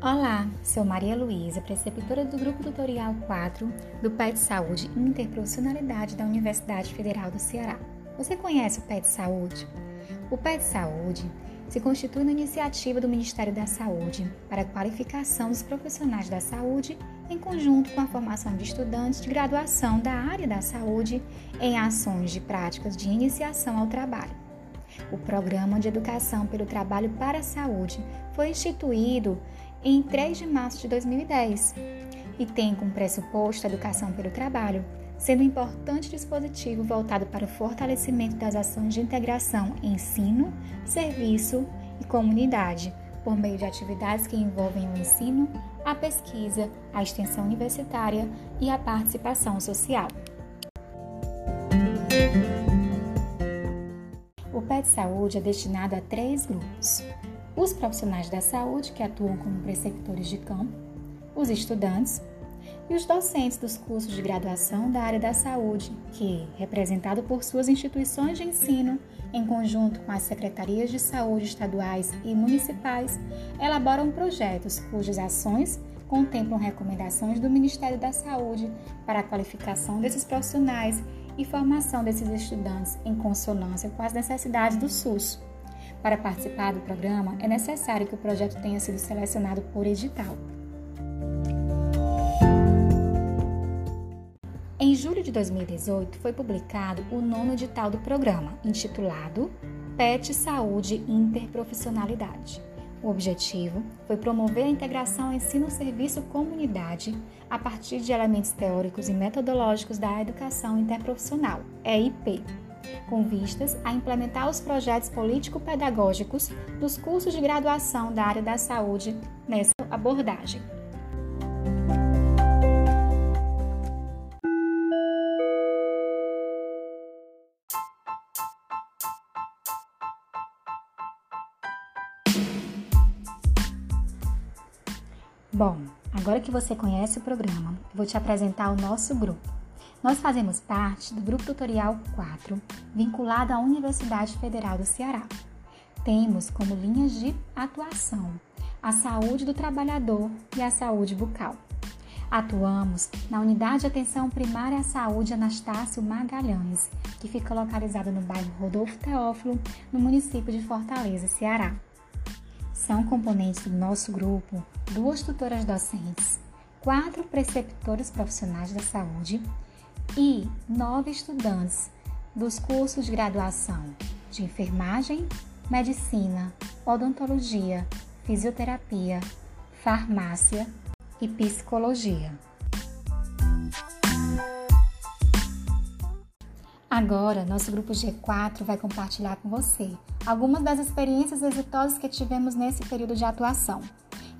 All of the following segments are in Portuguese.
Olá, sou Maria Luísa, preceptora do Grupo Tutorial 4 do PET Saúde Interprofissionalidade da Universidade Federal do Ceará. Você conhece o PET Saúde? O PET Saúde se constitui uma iniciativa do Ministério da Saúde para a qualificação dos profissionais da saúde em conjunto com a formação de estudantes de graduação da área da saúde em ações de práticas de iniciação ao trabalho. O Programa de Educação pelo Trabalho para a Saúde foi instituído em 3 de março de 2010 e tem como pressuposto a educação pelo trabalho, sendo um importante dispositivo voltado para o fortalecimento das ações de integração ensino, serviço e comunidade, por meio de atividades que envolvem o ensino, a pesquisa, a extensão universitária e a participação social. O PET Saúde é destinado a três grupos: os profissionais da saúde, que atuam como preceptores de campo, os estudantes e os docentes dos cursos de graduação da área da saúde, que, representado por suas instituições de ensino, em conjunto com as secretarias de saúde estaduais e municipais, elaboram projetos cujas ações contemplam recomendações do Ministério da Saúde para a qualificação desses profissionais e formação desses estudantes em consonância com as necessidades do SUS. Para participar do programa, é necessário que o projeto tenha sido selecionado por edital. Em julho de 2018, foi publicado o nono edital do programa, intitulado PET Saúde Interprofissionalidade. O objetivo foi promover a integração ensino-serviço-comunidade a partir de elementos teóricos e metodológicos da educação interprofissional, EIP, com vistas a implementar os projetos político-pedagógicos dos cursos de graduação da área da saúde nessa abordagem. Bom, agora que você conhece o programa, vou te apresentar o nosso grupo. Nós fazemos parte do Grupo Tutorial 4, vinculado à Universidade Federal do Ceará. Temos como linhas de atuação a saúde do trabalhador e a saúde bucal. Atuamos na Unidade de Atenção Primária à Saúde Anastácio Magalhães, que fica localizada no bairro Rodolfo Teófilo, no município de Fortaleza, Ceará. São componentes do nosso grupo duas tutoras docentes, quatro preceptores profissionais da saúde e nove estudantes dos cursos de graduação de enfermagem, medicina, odontologia, fisioterapia, farmácia e psicologia. Agora, nosso grupo G4 vai compartilhar com você algumas das experiências exitosas que tivemos nesse período de atuação,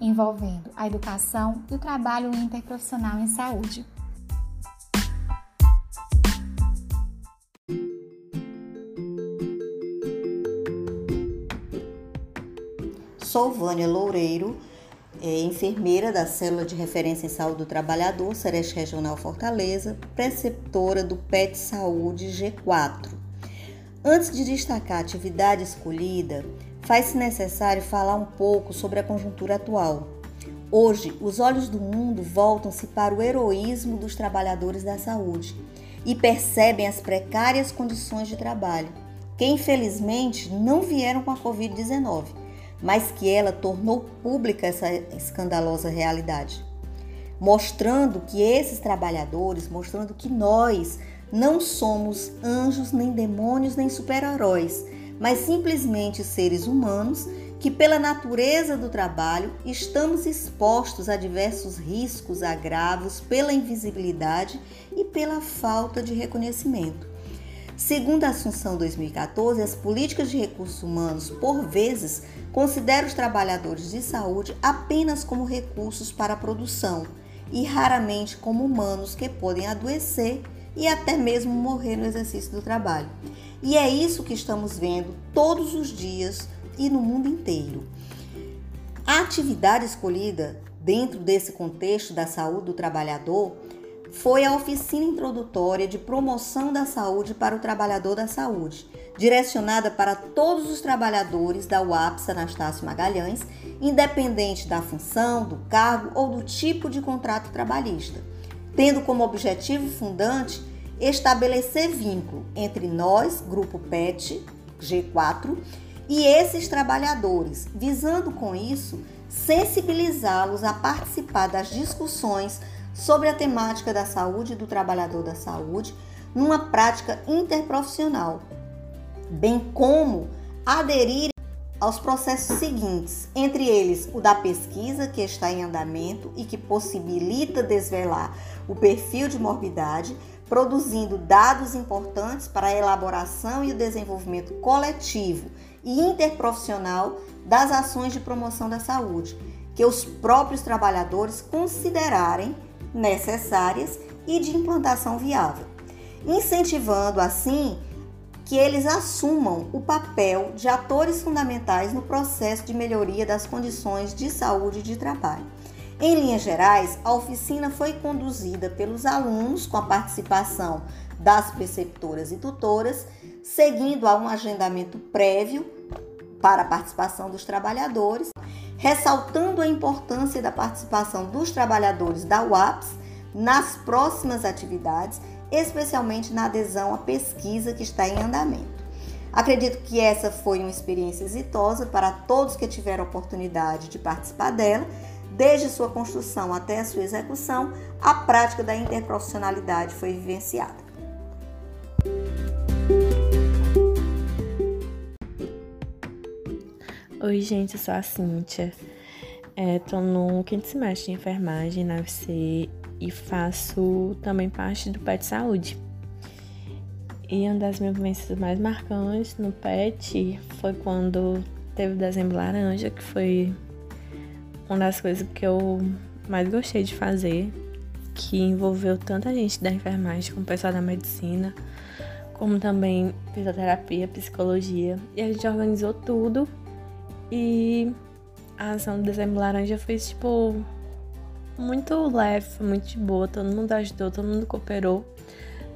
envolvendo a educação e o trabalho interprofissional em saúde. Sou Vânia Loureiro, é, enfermeira da Célula de Referência em Saúde do Trabalhador, Sereste Regional Fortaleza, preceptora do PET Saúde G4. Antes de destacar a atividade escolhida, faz-se necessário falar um pouco sobre a conjuntura atual. Hoje, os olhos do mundo voltam-se para o heroísmo dos trabalhadores da saúde e percebem as precárias condições de trabalho, que infelizmente não vieram com a Covid-19 mas que ela tornou pública essa escandalosa realidade, mostrando que esses trabalhadores, mostrando que nós não somos anjos, nem demônios, nem super-heróis, mas simplesmente seres humanos que, pela natureza do trabalho, estamos expostos a diversos riscos, agravos, pela invisibilidade e pela falta de reconhecimento. Segundo a Assunção 2014, as políticas de recursos humanos, por vezes, consideram os trabalhadores de saúde apenas como recursos para a produção e raramente como humanos que podem adoecer e até mesmo morrer no exercício do trabalho. E é isso que estamos vendo todos os dias e no mundo inteiro. A atividade escolhida dentro desse contexto da saúde do trabalhador foi a oficina introdutória de promoção da saúde para o trabalhador da saúde, direcionada para todos os trabalhadores da UAPS Anastácio Magalhães, independente da função, do cargo ou do tipo de contrato trabalhista, tendo como objetivo fundante estabelecer vínculo entre nós, Grupo PET G4, e esses trabalhadores, visando com isso sensibilizá-los a participar das discussões sobre a temática da saúde do trabalhador da saúde numa prática interprofissional, bem como aderir aos processos seguintes, entre eles o da pesquisa que está em andamento e que possibilita desvelar o perfil de morbidade, produzindo dados importantes para a elaboração e o desenvolvimento coletivo e interprofissional das ações de promoção da saúde, que os próprios trabalhadores considerarem necessárias e de implantação viável, incentivando assim que eles assumam o papel de atores fundamentais no processo de melhoria das condições de saúde e de trabalho. Em linhas gerais, a oficina foi conduzida pelos alunos com a participação das preceptoras e tutoras, seguindo a um agendamento prévio para a participação dos trabalhadores ressaltando a importância da participação dos trabalhadores da UAPS nas próximas atividades, especialmente na adesão à pesquisa que está em andamento. Acredito que essa foi uma experiência exitosa para todos que tiveram oportunidade de participar dela, desde sua construção até a sua execução, a prática da interprofissionalidade foi vivenciada. Oi, gente, eu sou a Cíntia. É, no quinto semestre de enfermagem na UFC e faço também parte do PET Saúde. E uma das minhas vivências mais marcantes no PET foi quando teve o dezembro laranja, que foi uma das coisas que eu mais gostei de fazer, que envolveu tanta gente da enfermagem como o pessoal da medicina, como também fisioterapia, psicologia. E a gente organizou tudo e a ação do Dezembro Laranja foi, tipo, muito leve, muito de boa. Todo mundo ajudou, todo mundo cooperou.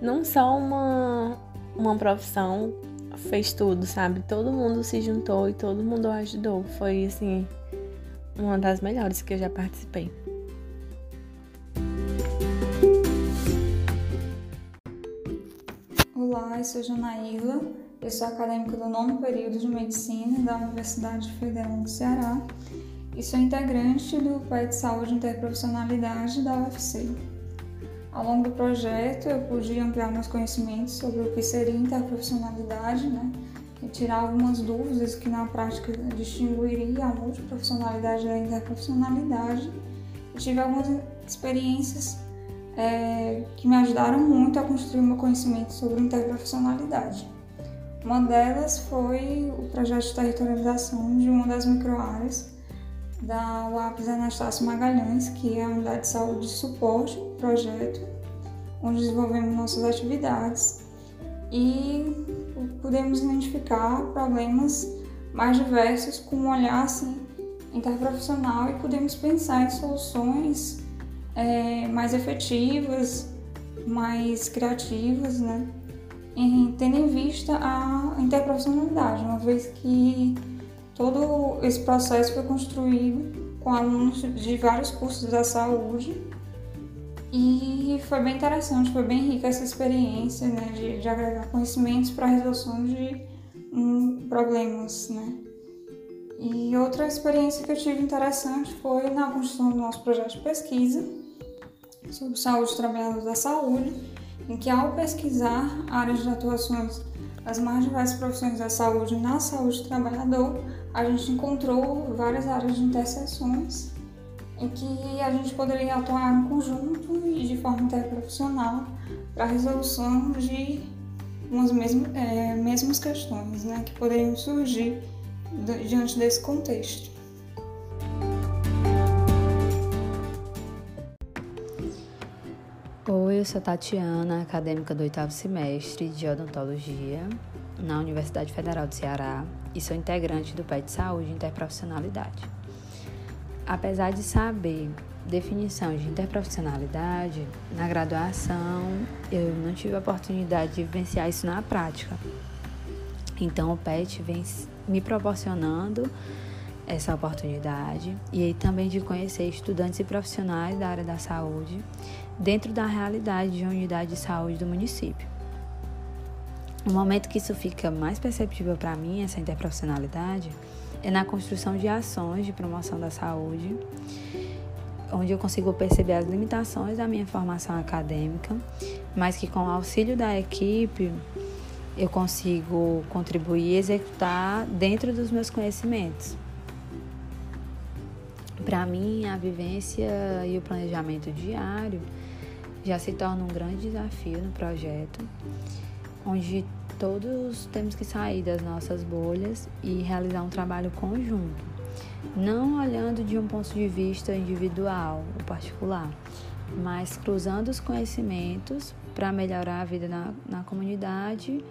Não só uma, uma profissão fez tudo, sabe? Todo mundo se juntou e todo mundo ajudou. Foi, assim, uma das melhores que eu já participei. Olá, eu sou Janaíla eu sou acadêmica do nono período de Medicina da Universidade Federal do Ceará e sou integrante do PET de Saúde Interprofissionalidade da UFC. Ao longo do projeto, eu pude ampliar meus conhecimentos sobre o que seria interprofissionalidade, né? E tirar algumas dúvidas que na prática distinguiria a multiprofissionalidade da interprofissionalidade. Eu tive algumas experiências é, que me ajudaram muito a construir meu conhecimento sobre interprofissionalidade. Uma delas foi o projeto de territorialização de uma das microáreas da UAPS Anastácio Magalhães, que é a unidade de saúde de suporte projeto, onde desenvolvemos nossas atividades e pudemos identificar problemas mais diversos com um olhar assim, interprofissional e podemos pensar em soluções é, mais efetivas, mais criativas, né? Em, tendo em vista a interprofissionalidade, uma vez que todo esse processo foi construído com alunos de vários cursos da saúde e foi bem interessante, foi bem rica essa experiência né, de, de agregar conhecimentos para a resolução de um, problemas. Né. E outra experiência que eu tive interessante foi na construção do nosso projeto de pesquisa sobre saúde trabalhadores da saúde em que, ao pesquisar áreas de atuações das mais diversas profissões da saúde na saúde do trabalhador, a gente encontrou várias áreas de interseções em que a gente poderia atuar em conjunto e de forma interprofissional para a resolução de umas mesmas, é, mesmas questões né, que poderiam surgir diante desse contexto. Oi, eu sou Tatiana, acadêmica do oitavo semestre de odontologia na Universidade Federal do Ceará e sou integrante do PET Saúde Interprofissionalidade. Apesar de saber definição de interprofissionalidade, na graduação eu não tive a oportunidade de vivenciar isso na prática. Então o PET vem me proporcionando essa oportunidade e também de conhecer estudantes e profissionais da área da saúde dentro da realidade de uma unidade de saúde do município. O momento que isso fica mais perceptível para mim, essa interprofissionalidade, é na construção de ações de promoção da saúde, onde eu consigo perceber as limitações da minha formação acadêmica, mas que com o auxílio da equipe eu consigo contribuir e executar dentro dos meus conhecimentos. Para mim, a vivência e o planejamento diário já se torna um grande desafio no projeto, onde todos temos que sair das nossas bolhas e realizar um trabalho conjunto, não olhando de um ponto de vista individual ou particular, mas cruzando os conhecimentos para melhorar a vida na, na comunidade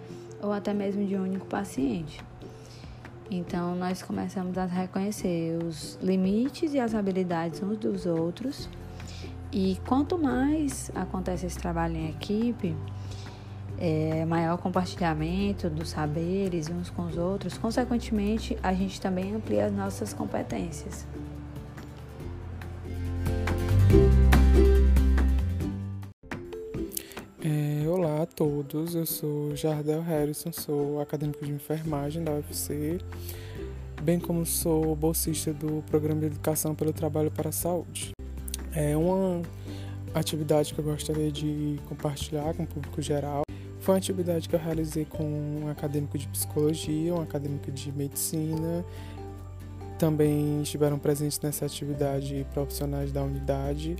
ou até mesmo de um único paciente. Então, nós começamos a reconhecer os limites e as habilidades uns dos outros. E quanto mais acontece esse trabalho em equipe, é, maior compartilhamento dos saberes uns com os outros, consequentemente, a gente também amplia as nossas competências. Todos, eu sou Jardel Harrison, sou acadêmico de enfermagem da UFC, bem como sou bolsista do Programa de Educação pelo Trabalho para a Saúde. É uma atividade que eu gostaria de compartilhar com o público geral foi uma atividade que eu realizei com um acadêmico de psicologia, um acadêmico de medicina. Também estiveram presentes nessa atividade profissionais da unidade,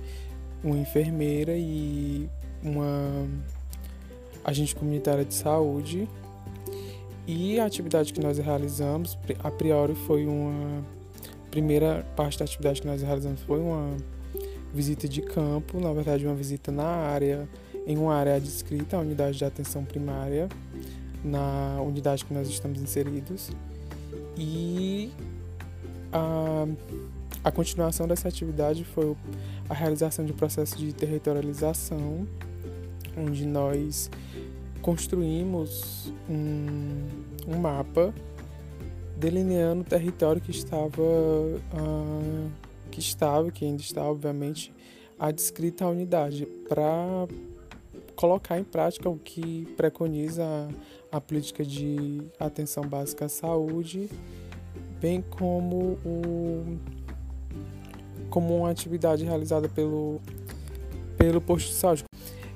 uma enfermeira e uma agente comunitária de saúde. E a atividade que nós realizamos, a priori, foi uma. Primeira parte da atividade que nós realizamos foi uma visita de campo, na verdade, uma visita na área em uma área adscrita à unidade de atenção primária, na unidade que nós estamos inseridos. E a, a continuação dessa atividade foi a realização de um processo de territorialização, onde nós construímos um, um mapa delineando o território que estava, uh, que estava, que ainda está, obviamente, adscrita à unidade, para colocar em prática o que preconiza a, a política de atenção básica à saúde, bem como o como uma atividade realizada pelo pelo posto de saúde.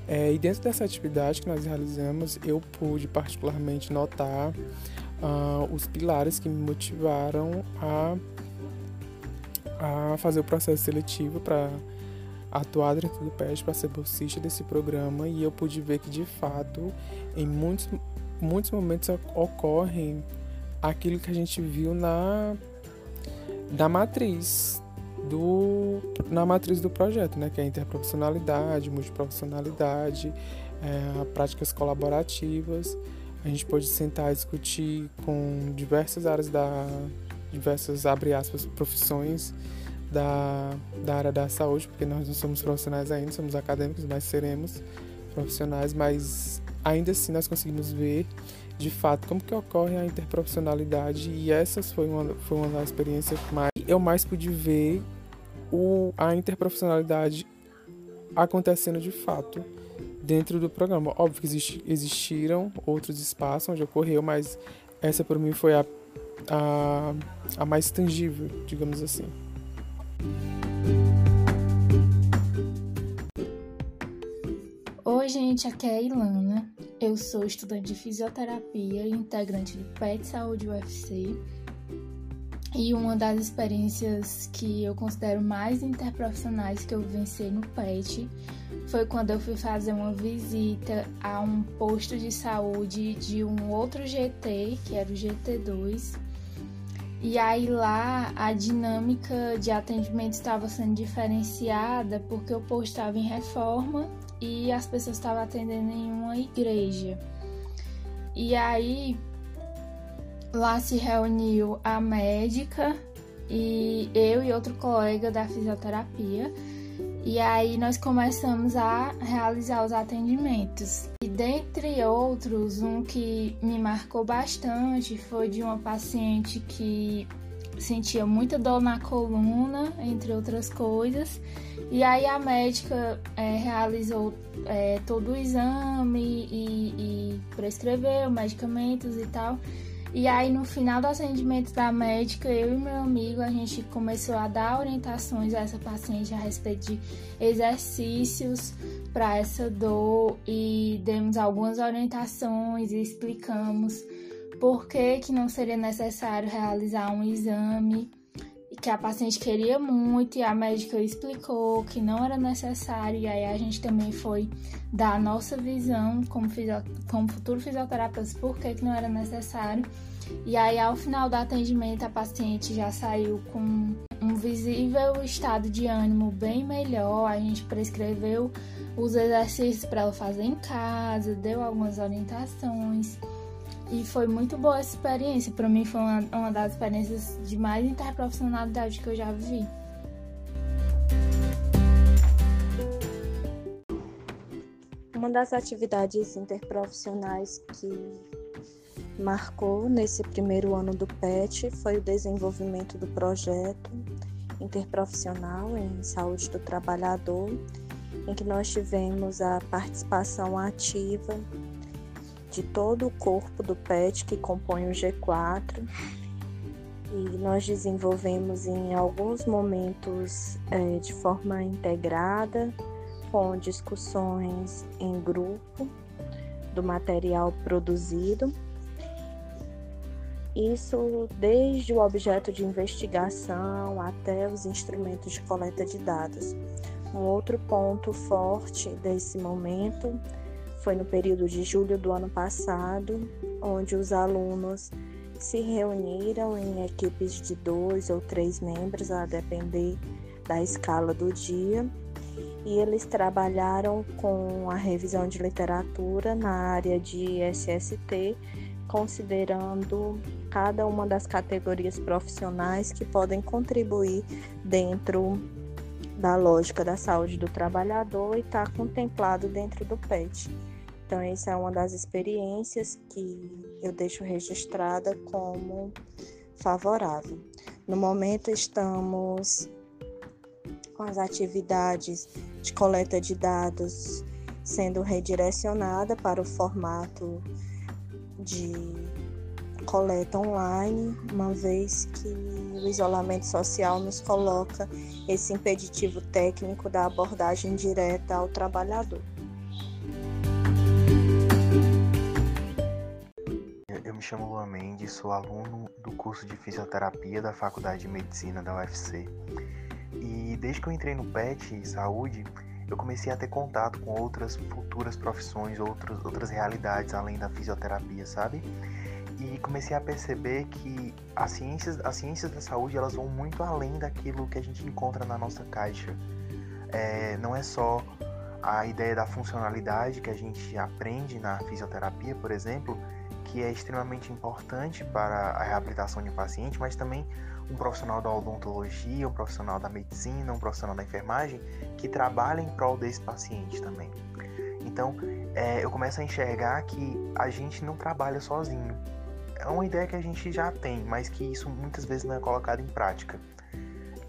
É, e dentro dessa atividade que nós realizamos, eu pude particularmente notar uh, os pilares que me motivaram a, a fazer o processo seletivo para atuar dentro do PET para ser bolsista desse programa. E eu pude ver que de fato em muitos, muitos momentos ocorrem aquilo que a gente viu na da matriz do na matriz do projeto, né, que é interprofissionalidade, multiprofissionalidade, é, práticas colaborativas. A gente pode sentar e discutir com diversas áreas da diversas abre aspas profissões da, da área da saúde, porque nós não somos profissionais ainda, somos acadêmicos, mas seremos profissionais, mas ainda assim nós conseguimos ver de fato como que ocorre a interprofissionalidade e essa foi uma, foi uma das experiências que mais eu mais pude ver o, a interprofissionalidade acontecendo de fato dentro do programa. Óbvio que existi, existiram outros espaços onde ocorreu, mas essa para mim foi a, a, a mais tangível, digamos assim. Oi, gente, aqui é a Ilana. Eu sou estudante de fisioterapia e integrante do PET Saúde UFC. E uma das experiências que eu considero mais interprofissionais que eu vivenciei no PET foi quando eu fui fazer uma visita a um posto de saúde de um outro GT, que era o GT2, e aí lá a dinâmica de atendimento estava sendo diferenciada porque o posto estava em reforma e as pessoas estavam atendendo em uma igreja. E aí lá se reuniu a médica e eu e outro colega da fisioterapia E aí nós começamos a realizar os atendimentos. E dentre outros, um que me marcou bastante foi de uma paciente que sentia muita dor na coluna, entre outras coisas. E aí a médica é, realizou é, todo o exame e, e prescreveu medicamentos e tal. E aí no final do atendimento da médica, eu e meu amigo, a gente começou a dar orientações a essa paciente a respeito de exercícios para essa dor e demos algumas orientações e explicamos por que, que não seria necessário realizar um exame que a paciente queria muito e a médica explicou que não era necessário. E aí a gente também foi dar a nossa visão como, fisio, como futuro fisioterapeuta por que, que não era necessário. E aí ao final do atendimento a paciente já saiu com um visível estado de ânimo bem melhor, a gente prescreveu os exercícios para ela fazer em casa, deu algumas orientações e foi muito boa essa experiência. Para mim foi uma, uma das experiências de mais interprofissionalidade que eu já vivi. Uma das atividades interprofissionais que marcou nesse primeiro ano do PET foi o desenvolvimento do projeto interprofissional em saúde do trabalhador, em que nós tivemos a participação ativa de todo o corpo do PET que compõe o G4 e nós desenvolvemos em alguns momentos é, de forma integrada, com discussões em grupo do material produzido. Isso desde o objeto de investigação até os instrumentos de coleta de dados. Um outro ponto forte desse momento foi no período de julho do ano passado, onde os alunos se reuniram em equipes de dois ou três membros, a depender da escala do dia, e eles trabalharam com a revisão de literatura na área de SST, considerando cada uma das categorias profissionais que podem contribuir dentro da lógica da saúde do trabalhador e está contemplado dentro do PET. Então, essa é uma das experiências que eu deixo registrada como favorável. No momento, estamos com as atividades de coleta de dados sendo redirecionada para o formato de coleta online, uma vez que o isolamento social nos coloca esse impeditivo técnico da abordagem direta ao trabalhador. Chamo Luan Mendes, sou aluno do curso de fisioterapia da Faculdade de Medicina da UFC. E desde que eu entrei no PET Saúde, eu comecei a ter contato com outras futuras profissões, outras, outras realidades além da fisioterapia, sabe? E comecei a perceber que as ciências, as ciências da saúde elas vão muito além daquilo que a gente encontra na nossa caixa. É, não é só a ideia da funcionalidade que a gente aprende na fisioterapia, por exemplo, que é extremamente importante para a reabilitação de um paciente, mas também um profissional da odontologia, um profissional da medicina, um profissional da enfermagem que trabalha em prol desse paciente também. Então, é, eu começo a enxergar que a gente não trabalha sozinho. É uma ideia que a gente já tem, mas que isso muitas vezes não é colocado em prática.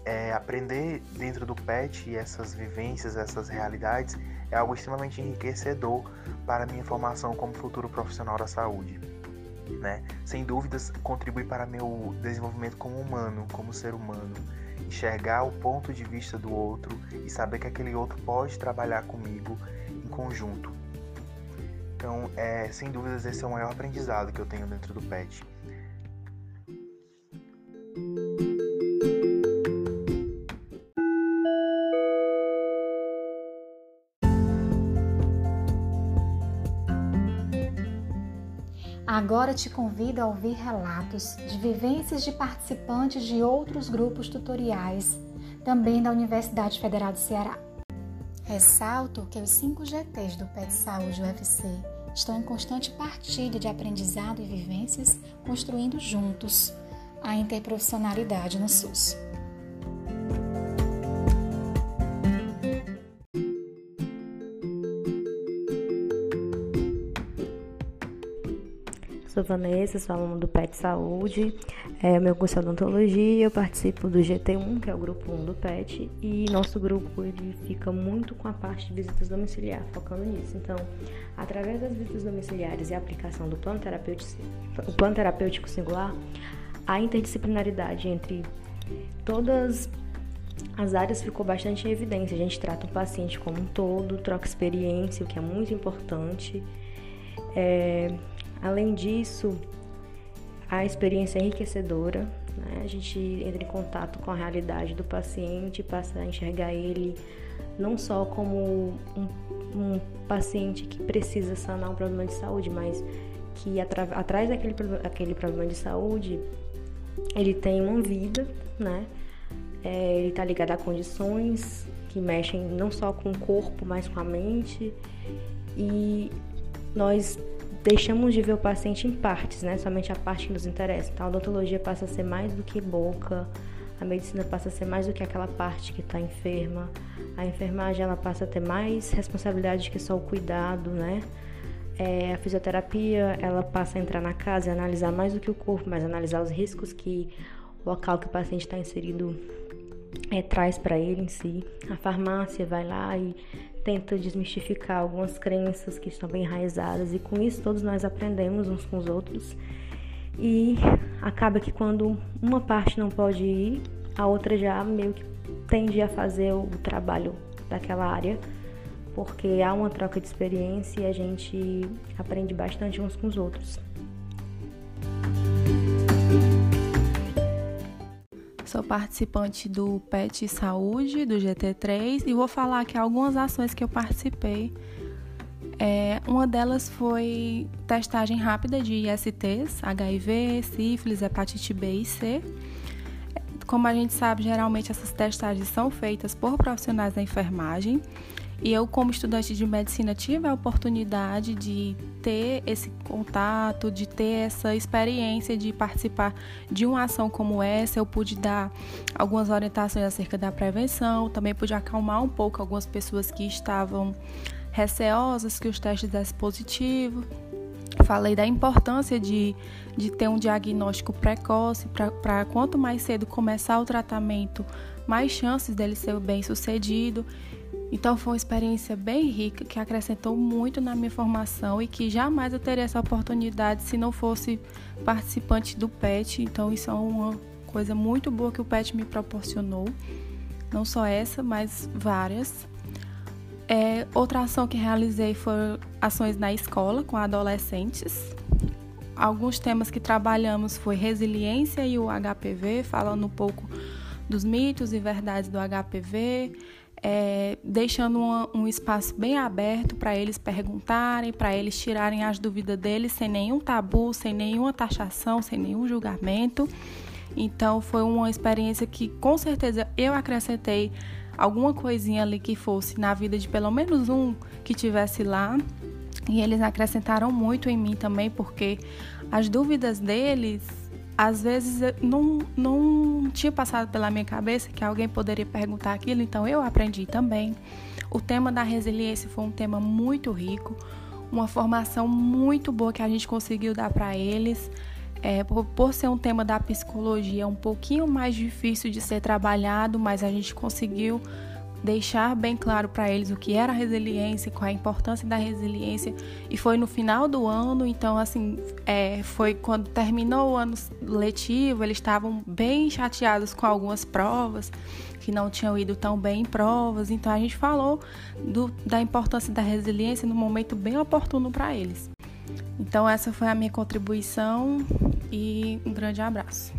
É, aprender dentro do PET essas vivências, essas realidades, é algo extremamente enriquecedor para a minha formação como futuro profissional da saúde. Né? Sem dúvidas, contribui para meu desenvolvimento como humano, como ser humano. Enxergar o ponto de vista do outro e saber que aquele outro pode trabalhar comigo em conjunto. Então, é, sem dúvidas, esse é o maior aprendizado que eu tenho dentro do PET. Agora te convido a ouvir relatos de vivências de participantes de outros grupos tutoriais, também da Universidade Federal do Ceará. Ressalto que os 5 GTs do PET Saúde UFC estão em constante partilha de aprendizado e vivências, construindo juntos a interprofissionalidade no SUS. Sou Vanessa, sou aluna do PET Saúde, é, meu curso é odontologia, eu participo do GT1, que é o grupo 1 do PET, e nosso grupo ele fica muito com a parte de visitas domiciliares, focando nisso. Então, através das visitas domiciliares e a aplicação do plano terapêutico, o plano terapêutico singular, a interdisciplinaridade entre todas as áreas ficou bastante em evidência. A gente trata o paciente como um todo, troca experiência, o que é muito importante. É, além disso, a experiência é enriquecedora. Né? A gente entra em contato com a realidade do paciente, passa a enxergar ele não só como um, um paciente que precisa sanar um problema de saúde, mas que atrás daquele aquele problema de saúde ele tem uma vida, né? É, ele está ligado a condições que mexem não só com o corpo, mas com a mente. E nós deixamos de ver o paciente em partes, né? Somente a parte que nos interessa. Então, a odontologia passa a ser mais do que boca, a medicina passa a ser mais do que aquela parte que está enferma. A enfermagem ela passa a ter mais responsabilidade que só o cuidado, né? É, a fisioterapia ela passa a entrar na casa e analisar mais do que o corpo, mas analisar os riscos que o local que o paciente está inserido é, traz para ele em si. A farmácia vai lá e tenta desmistificar algumas crenças que estão bem enraizadas e com isso todos nós aprendemos uns com os outros. E acaba que quando uma parte não pode ir, a outra já meio que tende a fazer o trabalho daquela área, porque há uma troca de experiência e a gente aprende bastante uns com os outros. Sou participante do PET Saúde, do GT3, e vou falar aqui algumas ações que eu participei. É, uma delas foi testagem rápida de ISTs, HIV, sífilis, hepatite B e C. Como a gente sabe, geralmente essas testagens são feitas por profissionais da enfermagem e eu, como estudante de medicina, tive a oportunidade de ter esse contato, de ter essa experiência de participar de uma ação como essa. Eu pude dar algumas orientações acerca da prevenção, também pude acalmar um pouco algumas pessoas que estavam receosas que os testes dessem positivo. Falei da importância de, de ter um diagnóstico precoce para quanto mais cedo começar o tratamento, mais chances dele ser bem sucedido. Então foi uma experiência bem rica que acrescentou muito na minha formação e que jamais eu teria essa oportunidade se não fosse participante do PET. Então isso é uma coisa muito boa que o PET me proporcionou. Não só essa, mas várias. É, outra ação que realizei foi ações na escola com adolescentes. Alguns temas que trabalhamos foi resiliência e o HPV, falando um pouco dos mitos e verdades do HPV, é, deixando uma, um espaço bem aberto para eles perguntarem, para eles tirarem as dúvidas deles sem nenhum tabu, sem nenhuma taxação, sem nenhum julgamento. Então foi uma experiência que com certeza eu acrescentei alguma coisinha ali que fosse na vida de pelo menos um que tivesse lá. E eles acrescentaram muito em mim também, porque as dúvidas deles às vezes não, não tinha passado pela minha cabeça que alguém poderia perguntar aquilo, então eu aprendi também. O tema da resiliência foi um tema muito rico, uma formação muito boa que a gente conseguiu dar para eles. É, por, por, ser um tema da psicologia um pouquinho mais difícil de ser trabalhado, mas a gente conseguiu deixar bem claro para eles o que era a resiliência, qual a importância da resiliência. E foi no final do ano, então, assim, é, foi quando terminou o ano letivo, eles estavam bem chateados com algumas provas, que não tinham ido tão bem em provas. Então, a gente falou do, da importância da resiliência no momento bem oportuno para eles. Então, essa foi a minha contribuição e um grande abraço.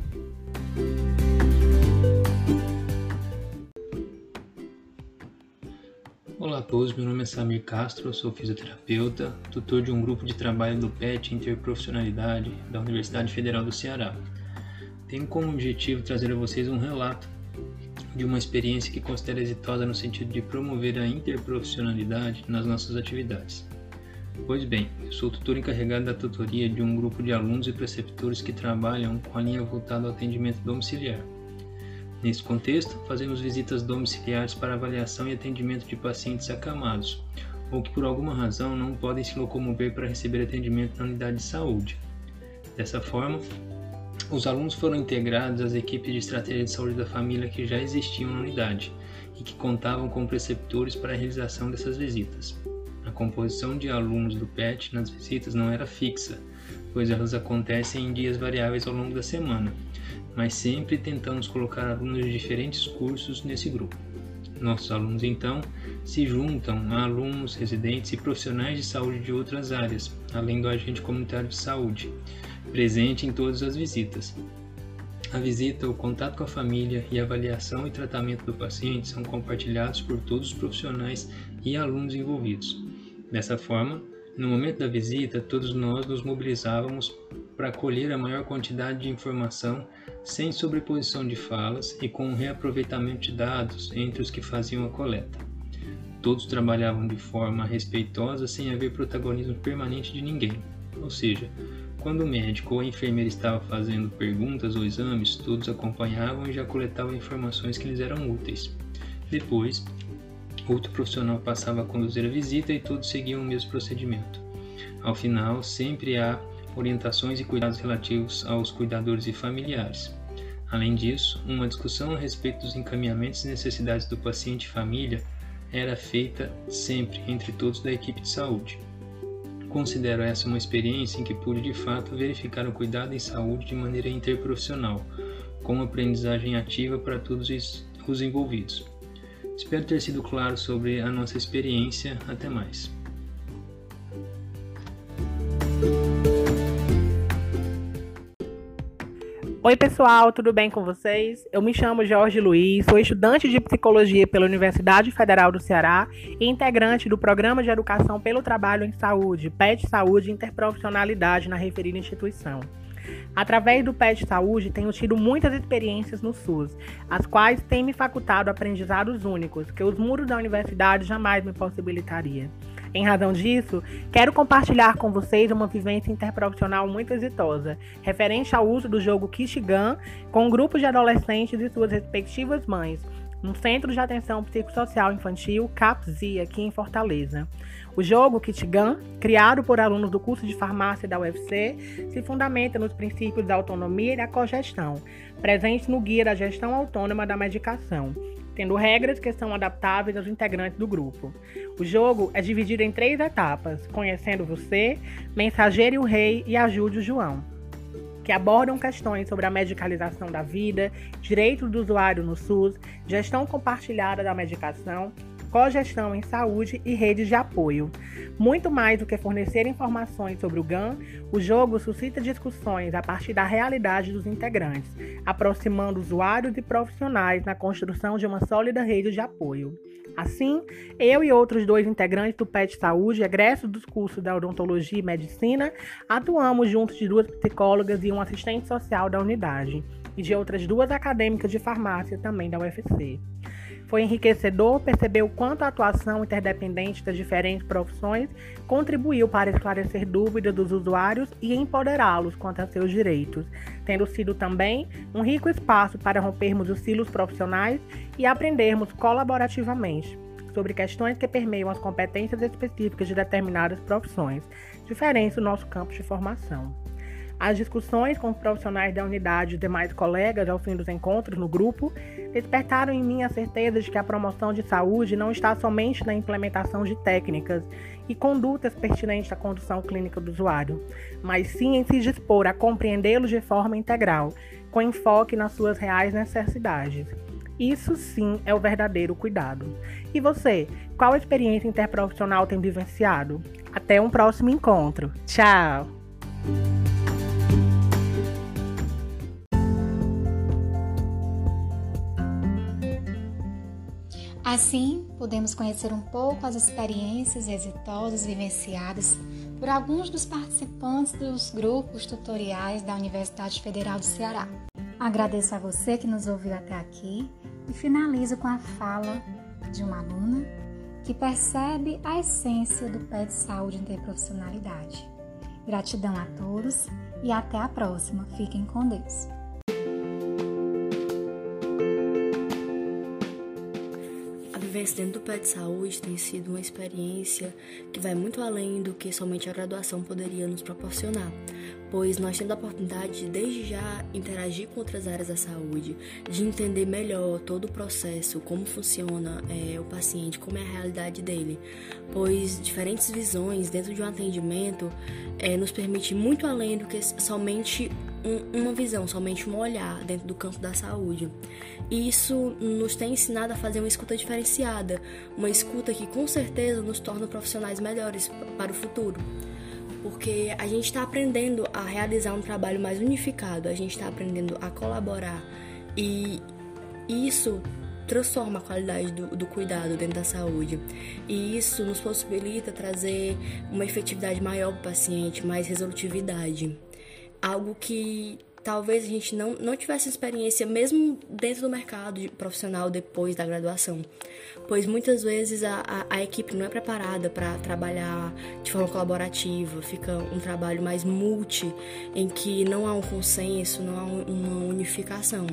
Olá a todos, meu nome é Samir Castro, sou fisioterapeuta, tutor de um grupo de trabalho do PET Interprofissionalidade da Universidade Federal do Ceará. Tenho como objetivo trazer a vocês um relato de uma experiência que considero exitosa no sentido de promover a interprofissionalidade nas nossas atividades. Pois bem, eu sou tutor encarregado da tutoria de um grupo de alunos e preceptores que trabalham com a linha voltada ao atendimento domiciliar. Nesse contexto, fazemos visitas domiciliares para avaliação e atendimento de pacientes acamados ou que por alguma razão não podem se locomover para receber atendimento na unidade de saúde. Dessa forma, os alunos foram integrados às equipes de estratégia de saúde da família que já existiam na unidade e que contavam com preceptores para a realização dessas visitas. A composição de alunos do PET nas visitas não era fixa, pois elas acontecem em dias variáveis ao longo da semana, mas sempre tentamos colocar alunos de diferentes cursos nesse grupo. Nossos alunos, então, se juntam a alunos, residentes e profissionais de saúde de outras áreas, além do agente comunitário de saúde, presente em todas as visitas. A visita, o contato com a família e a avaliação e tratamento do paciente são compartilhados por todos os profissionais e alunos envolvidos. Dessa forma, no momento da visita, todos nós nos mobilizávamos para colher a maior quantidade de informação sem sobreposição de falas e com um reaproveitamento de dados entre os que faziam a coleta. Todos trabalhavam de forma respeitosa sem haver protagonismo permanente de ninguém, ou seja, quando o médico ou a enfermeira estava fazendo perguntas ou exames, todos acompanhavam e já coletavam informações que lhes eram úteis. Depois, outro profissional passava a conduzir a visita e todos seguiam o mesmo procedimento. Ao final, sempre há orientações e cuidados relativos aos cuidadores e familiares. Além disso, uma discussão a respeito dos encaminhamentos e necessidades do paciente e família era feita sempre entre todos da equipe de saúde. Considero essa uma experiência em que pude de fato verificar o cuidado em saúde de maneira interprofissional, com aprendizagem ativa para todos os envolvidos. Espero ter sido claro sobre a nossa experiência. Até mais. Oi, pessoal, tudo bem com vocês? Eu me chamo Jorge Luiz, sou estudante de psicologia pela Universidade Federal do Ceará e integrante do Programa de Educação pelo Trabalho em Saúde, PET Saúde Interprofissionalidade na referida instituição. Através do PET Saúde, tenho tido muitas experiências no SUS, as quais têm me facultado aprendizados únicos que os muros da universidade jamais me possibilitariam. Em razão disso, quero compartilhar com vocês uma vivência interprofissional muito exitosa, referente ao uso do jogo Kishigan com um grupo de adolescentes e suas respectivas mães, no Centro de Atenção Psicossocial Infantil CAPSI, aqui em Fortaleza. O jogo Kitgan, criado por alunos do curso de farmácia da UFC, se fundamenta nos princípios da autonomia e da cogestão, presentes no Guia da Gestão Autônoma da Medicação, tendo regras que são adaptáveis aos integrantes do grupo. O jogo é dividido em três etapas: Conhecendo Você, Mensageiro e o Rei e Ajude o João, que abordam questões sobre a medicalização da vida, direitos do usuário no SUS, gestão compartilhada da medicação cogestão em saúde e redes de apoio. Muito mais do que fornecer informações sobre o GAN, o jogo suscita discussões a partir da realidade dos integrantes, aproximando usuários e profissionais na construção de uma sólida rede de apoio. Assim, eu e outros dois integrantes do PET Saúde, egressos dos cursos da Odontologia e Medicina, atuamos juntos de duas psicólogas e um assistente social da unidade, e de outras duas acadêmicas de farmácia também da UFC. Foi enriquecedor perceber o quanto a atuação interdependente das diferentes profissões contribuiu para esclarecer dúvidas dos usuários e empoderá-los quanto a seus direitos, tendo sido também um rico espaço para rompermos os silos profissionais e aprendermos colaborativamente sobre questões que permeiam as competências específicas de determinadas profissões, diferentes do nosso campo de formação. As discussões com os profissionais da unidade e demais colegas ao fim dos encontros no grupo despertaram em mim a certeza de que a promoção de saúde não está somente na implementação de técnicas e condutas pertinentes à condução clínica do usuário, mas sim em se dispor a compreendê-los de forma integral, com enfoque nas suas reais necessidades. Isso sim é o verdadeiro cuidado. E você, qual experiência interprofissional tem vivenciado? Até um próximo encontro. Tchau! Assim, podemos conhecer um pouco as experiências exitosas vivenciadas por alguns dos participantes dos grupos tutoriais da Universidade Federal do Ceará. Agradeço a você que nos ouviu até aqui e finalizo com a fala de uma aluna que percebe a essência do PET Saúde Interprofissionalidade. Gratidão a todos e até a próxima. Fiquem com Deus. Vivência dentro do pé de saúde tem sido uma experiência que vai muito além do que somente a graduação poderia nos proporcionar, pois nós temos a oportunidade de desde já interagir com outras áreas da saúde, de entender melhor todo o processo, como funciona é, o paciente, como é a realidade dele, pois diferentes visões dentro de um atendimento é, nos permite muito além do que somente um, uma visão, somente um olhar dentro do campo da saúde. E isso nos tem ensinado a fazer uma escuta diferenciada, uma escuta que com certeza nos torna profissionais melhores para o futuro porque a gente está aprendendo a realizar um trabalho mais unificado, a gente está aprendendo a colaborar e isso transforma a qualidade do, do, cuidado dentro da saúde. E isso nos possibilita trazer uma efetividade maior para o paciente, mais resolutividade. Algo que talvez a gente não, não tivesse experiência mesmo dentro do mercado profissional depois da graduação, pois muitas vezes a, a, a equipe não é preparada para trabalhar de forma colaborativa, fica um trabalho mais multi, em que não há um consenso, não há uma unificação.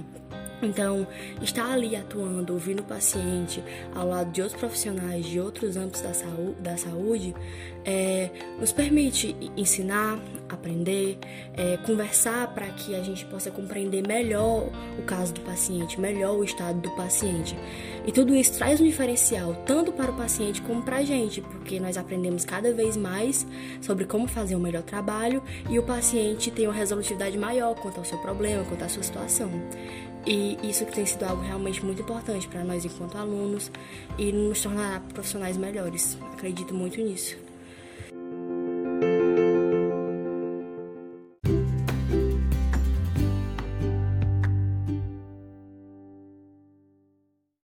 Então, estar ali atuando, ouvindo o paciente, ao lado de outros profissionais de outros âmbitos da saúde, da saúde é, nos permite ensinar, aprender, é, conversar para que a gente possa compreender melhor o caso do paciente, melhor o estado do paciente. E tudo isso traz um diferencial tanto para o paciente como para a gente, porque nós aprendemos cada vez mais sobre como fazer um melhor trabalho e o paciente tem uma resolutividade maior quanto ao seu problema, quanto à sua situação. E isso tem sido algo realmente muito importante para nós enquanto alunos e nos tornar profissionais melhores. Acredito muito nisso.